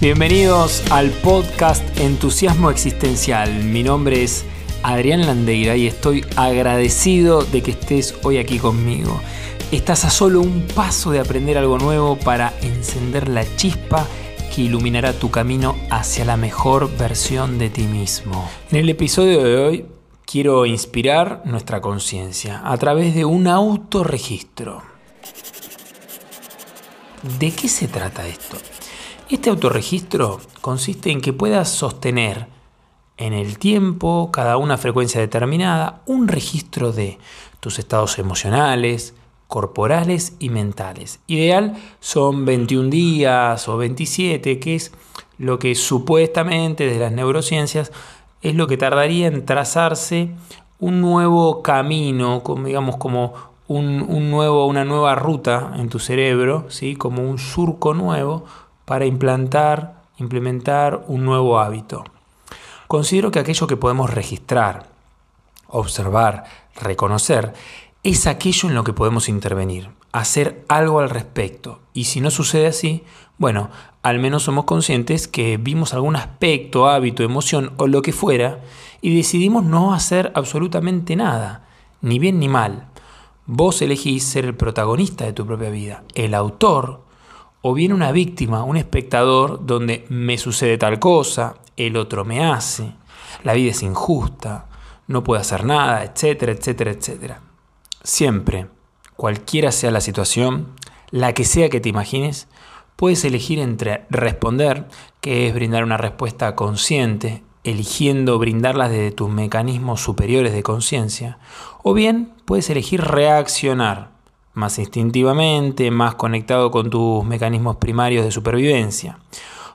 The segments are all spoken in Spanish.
Bienvenidos al podcast Entusiasmo Existencial. Mi nombre es Adrián Landeira y estoy agradecido de que estés hoy aquí conmigo. Estás a solo un paso de aprender algo nuevo para encender la chispa que iluminará tu camino hacia la mejor versión de ti mismo. En el episodio de hoy quiero inspirar nuestra conciencia a través de un autorregistro. ¿De qué se trata esto? Este autorregistro consiste en que puedas sostener en el tiempo, cada una frecuencia determinada, un registro de tus estados emocionales, corporales y mentales. Ideal son 21 días o 27, que es lo que supuestamente desde las neurociencias es lo que tardaría en trazarse un nuevo camino, como, digamos como un, nuevo, una nueva ruta en tu cerebro, ¿sí? como un surco nuevo para implantar, implementar un nuevo hábito. Considero que aquello que podemos registrar, observar, reconocer, es aquello en lo que podemos intervenir, hacer algo al respecto. Y si no sucede así, bueno, al menos somos conscientes que vimos algún aspecto, hábito, emoción o lo que fuera y decidimos no hacer absolutamente nada, ni bien ni mal. Vos elegís ser el protagonista de tu propia vida, el autor o bien una víctima, un espectador donde me sucede tal cosa, el otro me hace, la vida es injusta, no puedo hacer nada, etcétera, etcétera, etcétera. Siempre, cualquiera sea la situación, la que sea que te imagines, puedes elegir entre responder, que es brindar una respuesta consciente, eligiendo brindarlas desde tus mecanismos superiores de conciencia, o bien puedes elegir reaccionar, más instintivamente, más conectado con tus mecanismos primarios de supervivencia.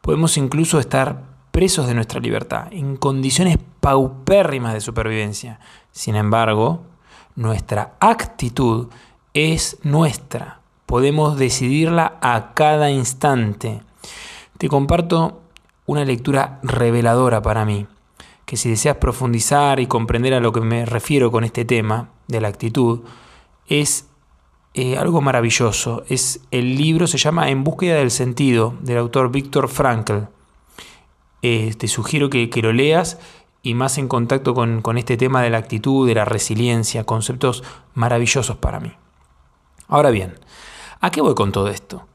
Podemos incluso estar presos de nuestra libertad, en condiciones paupérrimas de supervivencia. Sin embargo, nuestra actitud es nuestra. Podemos decidirla a cada instante. Te comparto una lectura reveladora para mí, que si deseas profundizar y comprender a lo que me refiero con este tema de la actitud, es eh, algo maravilloso. Es, el libro se llama En búsqueda del sentido, del autor Víctor Frankl. Eh, te sugiero que, lo leas y más en contacto con, con este tema de la actitud, de la resiliencia, conceptos maravillosos para mí. Ahora bien, ¿a qué voy con todo esto?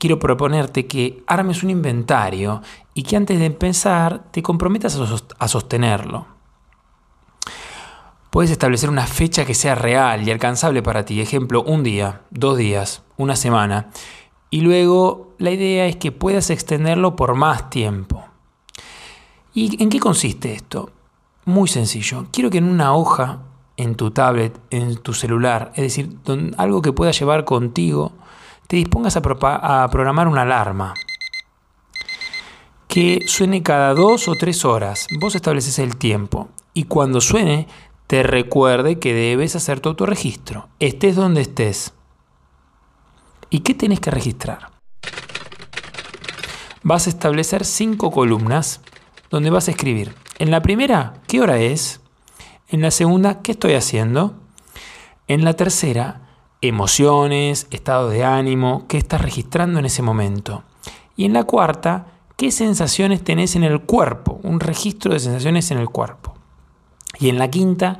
quiero proponerte que armes un inventario y que antes de empezar te comprometas a sostenerlo. Puedes establecer una fecha que sea real y alcanzable para ti, ejemplo, un día, dos días, una semana, y luego la idea es que puedas extenderlo por más tiempo. ¿Y en qué consiste esto? Muy sencillo. Quiero que en una hoja, en tu tablet, en tu celular, es decir, algo que puedas llevar contigo, te dispongas a, a programar una alarma que suene cada dos o tres horas. Vos estableces el tiempo y cuando suene te recuerde que debes hacer tu autorregistro, estés donde estés. ¿Y qué tienes que registrar? Vas a establecer cinco columnas donde vas a escribir. En la primera, ¿qué hora es? En la segunda, ¿qué estoy haciendo? En la tercera, emociones, estado de ánimo, qué estás registrando en ese momento. Y en la cuarta, qué sensaciones tenés en el cuerpo, un registro de sensaciones en el cuerpo. Y en la quinta,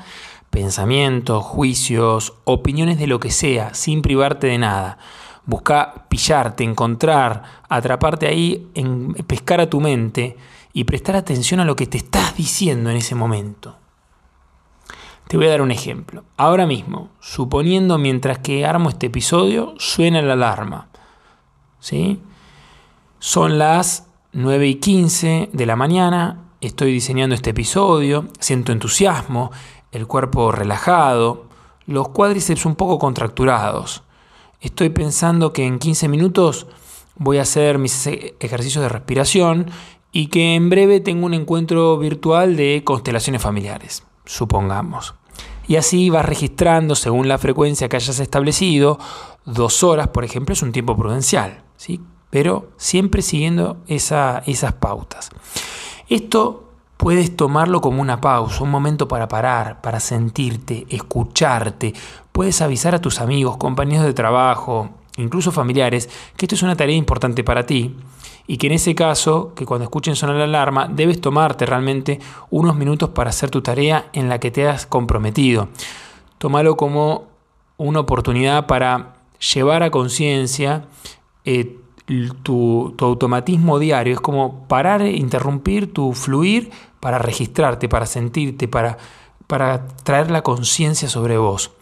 pensamientos, juicios, opiniones de lo que sea, sin privarte de nada. Busca pillarte, encontrar, atraparte ahí, en, pescar a tu mente y prestar atención a lo que te estás diciendo en ese momento. Te voy a dar un ejemplo. Ahora mismo, suponiendo mientras que armo este episodio, suena la alarma. ¿Sí? Son las 9 y 15 de la mañana estoy diseñando este episodio, siento entusiasmo, el cuerpo relajado, los cuádriceps un poco contracturados. Estoy pensando que en 15 minutos voy a hacer mis ejercicios de respiración y que en breve tengo un encuentro virtual de constelaciones familiares, supongamos. Y así vas registrando según la frecuencia que hayas establecido. Dos horas, por ejemplo, es un tiempo prudencial, ¿sí? pero siempre siguiendo esas pautas. Esto puedes tomarlo como una pausa, un momento para parar, para sentirte, escucharte. Puedes avisar a tus amigos, compañeros de trabajo, incluso familiares, que esto es una tarea importante para ti y que en ese caso, que cuando escuchen sonar la alarma, debes tomarte realmente unos minutos para hacer tu tarea en la que te has comprometido. Tómalo como una oportunidad para llevar a conciencia eh, tu, automatismo diario. Es como parar, interrumpir tu fluir para registrarte, para sentirte, para, para traer la conciencia sobre vos.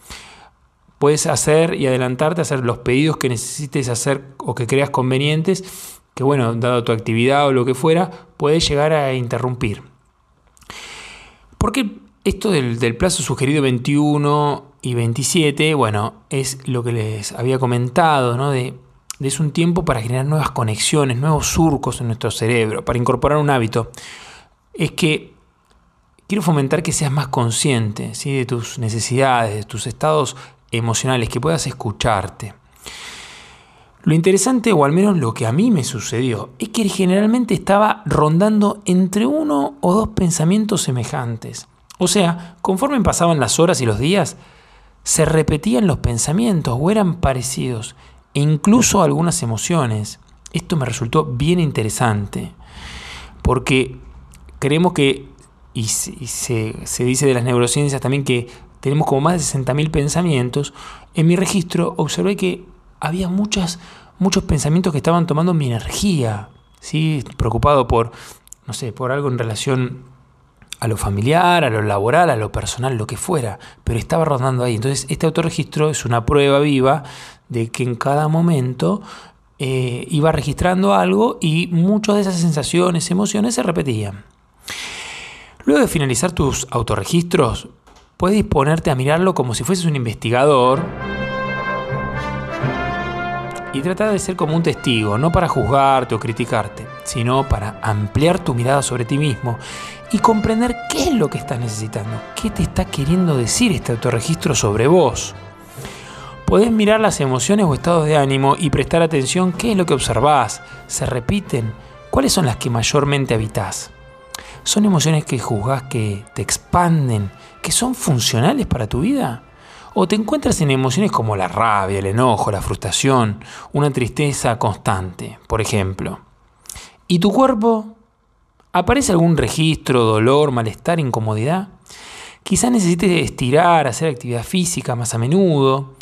Puedes hacer y adelantarte hacer los pedidos que necesites hacer o que creas convenientes, que bueno, dado tu actividad o lo que fuera, puedes llegar a interrumpir. Porque esto del, del plazo sugerido 21 y 27, bueno, es lo que les había comentado, ¿no? De, es un tiempo para generar nuevas conexiones, nuevos surcos en nuestro cerebro, para incorporar un hábito. Es que quiero fomentar que seas más consciente ¿sí? de tus necesidades, de tus estados emocionales, que puedas escucharte. Lo interesante, o al menos lo que a mí me sucedió, es que generalmente estaba rondando entre uno o dos pensamientos semejantes. O sea, conforme pasaban las horas y los días, se repetían los pensamientos o eran parecidos, e incluso algunas emociones. Esto me resultó bien interesante, porque creemos que, y se, dice de las neurociencias también que tenemos como más de 60.000 pensamientos, en mi registro observé que había muchas, muchos pensamientos que estaban tomando mi energía, ¿sí? preocupado por, no sé, por algo en relación a lo familiar, a lo laboral, a lo personal, lo que fuera, pero estaba rondando ahí. Entonces, este autorregistro es una prueba viva de que en cada momento eh, iba registrando algo y muchas de esas sensaciones, emociones se repetían. Luego de finalizar tus autorregistros, puedes disponerte a mirarlo como si fueses un investigador y tratar de ser como un testigo, no para juzgarte o criticarte, sino para ampliar tu mirada sobre ti mismo y comprender qué es lo que estás necesitando, qué te está queriendo decir este autorregistro sobre vos. Podés mirar las emociones o estados de ánimo y prestar atención qué es lo que observás, se repiten, cuáles son las que mayormente habitás. ¿Son emociones que juzgás que te expanden, que son funcionales para tu vida? ¿O te encuentras en emociones como la rabia, el enojo, la frustración, una tristeza constante, por ejemplo? ¿Y tu cuerpo? ¿Aparece algún registro, dolor, malestar, incomodidad? Quizás necesites estirar, hacer actividad física más a menudo,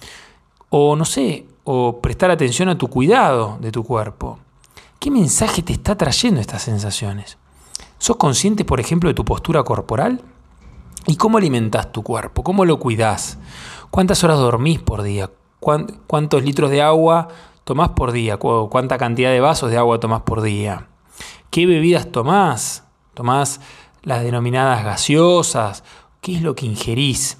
o no sé, o prestar atención a tu cuidado de tu cuerpo. ¿Qué mensaje te está trayendo estas sensaciones? ¿Sos consciente, por ejemplo, de tu postura corporal? ¿Y cómo alimentas tu cuerpo? ¿Cómo lo cuidas? ¿Cuántas horas dormís por día? ¿Cuántos litros de agua tomás por día? ¿Cuánta cantidad de vasos de agua tomás por día? ¿Qué bebidas tomás? ¿Tomás las denominadas gaseosas? ¿Qué es lo que ingerís?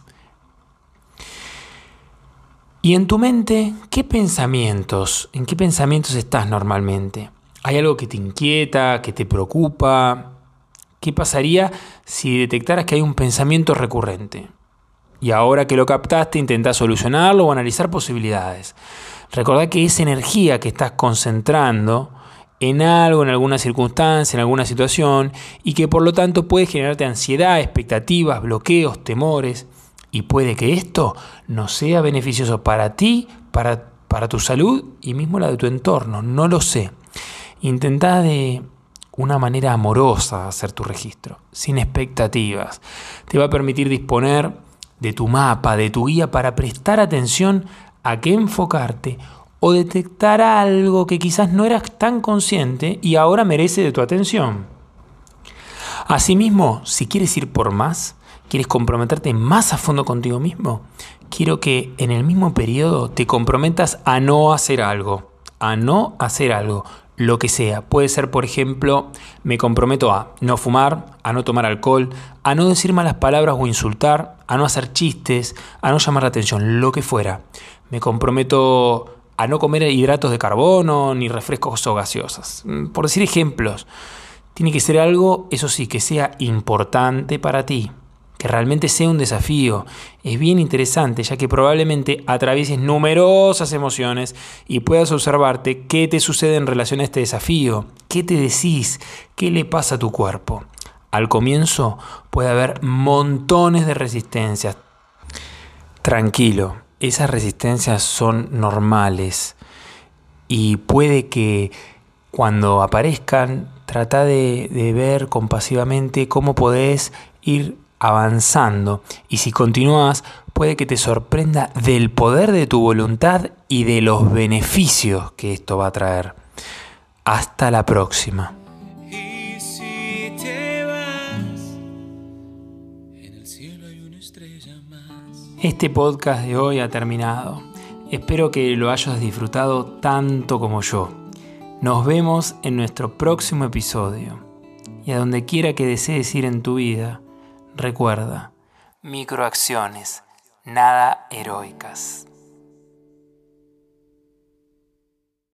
Y en tu mente, ¿qué pensamientos? ¿En qué pensamientos estás normalmente? ¿Hay algo que te inquieta, que te preocupa? ¿Qué pasaría si detectaras que hay un pensamiento recurrente? Y ahora que lo captaste, intentás solucionarlo o analizar posibilidades. Recordá que esa energía que estás concentrando en algo, en alguna circunstancia, en alguna situación, y que por lo tanto puede generarte ansiedad, expectativas, bloqueos, temores. Y puede que esto no sea beneficioso para ti, para, para tu salud y mismo la de tu entorno. No lo sé. Intenta de una manera amorosa hacer tu registro, sin expectativas. Te va a permitir disponer de tu mapa, de tu guía para prestar atención a qué enfocarte o detectar algo que quizás no eras tan consciente y ahora merece de tu atención. Asimismo, si quieres ir por más, quieres comprometerte más a fondo contigo mismo, quiero que en el mismo periodo te comprometas a no hacer algo, a no hacer algo, lo que sea. Puede ser, por ejemplo, me comprometo a no fumar, a no tomar alcohol, a no decir malas palabras o insultar, a no hacer chistes, a no llamar la atención, lo que fuera. Me comprometo a no comer hidratos de carbono ni refrescos o gaseosas. Mm, por decir ejemplos, tiene que ser algo, eso sí, que sea importante para ti que realmente sea un desafío. Es bien interesante, ya que probablemente atravieses numerosas emociones y puedas observarte qué te sucede en relación a este desafío, qué te decís, qué le pasa a tu cuerpo. Al comienzo puede haber montones de resistencias. Tranquilo, esas resistencias son normales y puede que Cuando aparezcan, trata de, de ver compasivamente cómo podés ir avanzando y si continúas puede que te sorprenda del poder de tu voluntad y de los beneficios que esto va a traer. Hasta la próxima. Y si te vas, en el cielo hay una estrella más. Este podcast de hoy ha terminado. Espero que lo hayas disfrutado tanto como yo. Nos vemos en nuestro próximo episodio. Y a donde quiera que desees ir en tu vida, recuerda, microacciones, nada heroicas.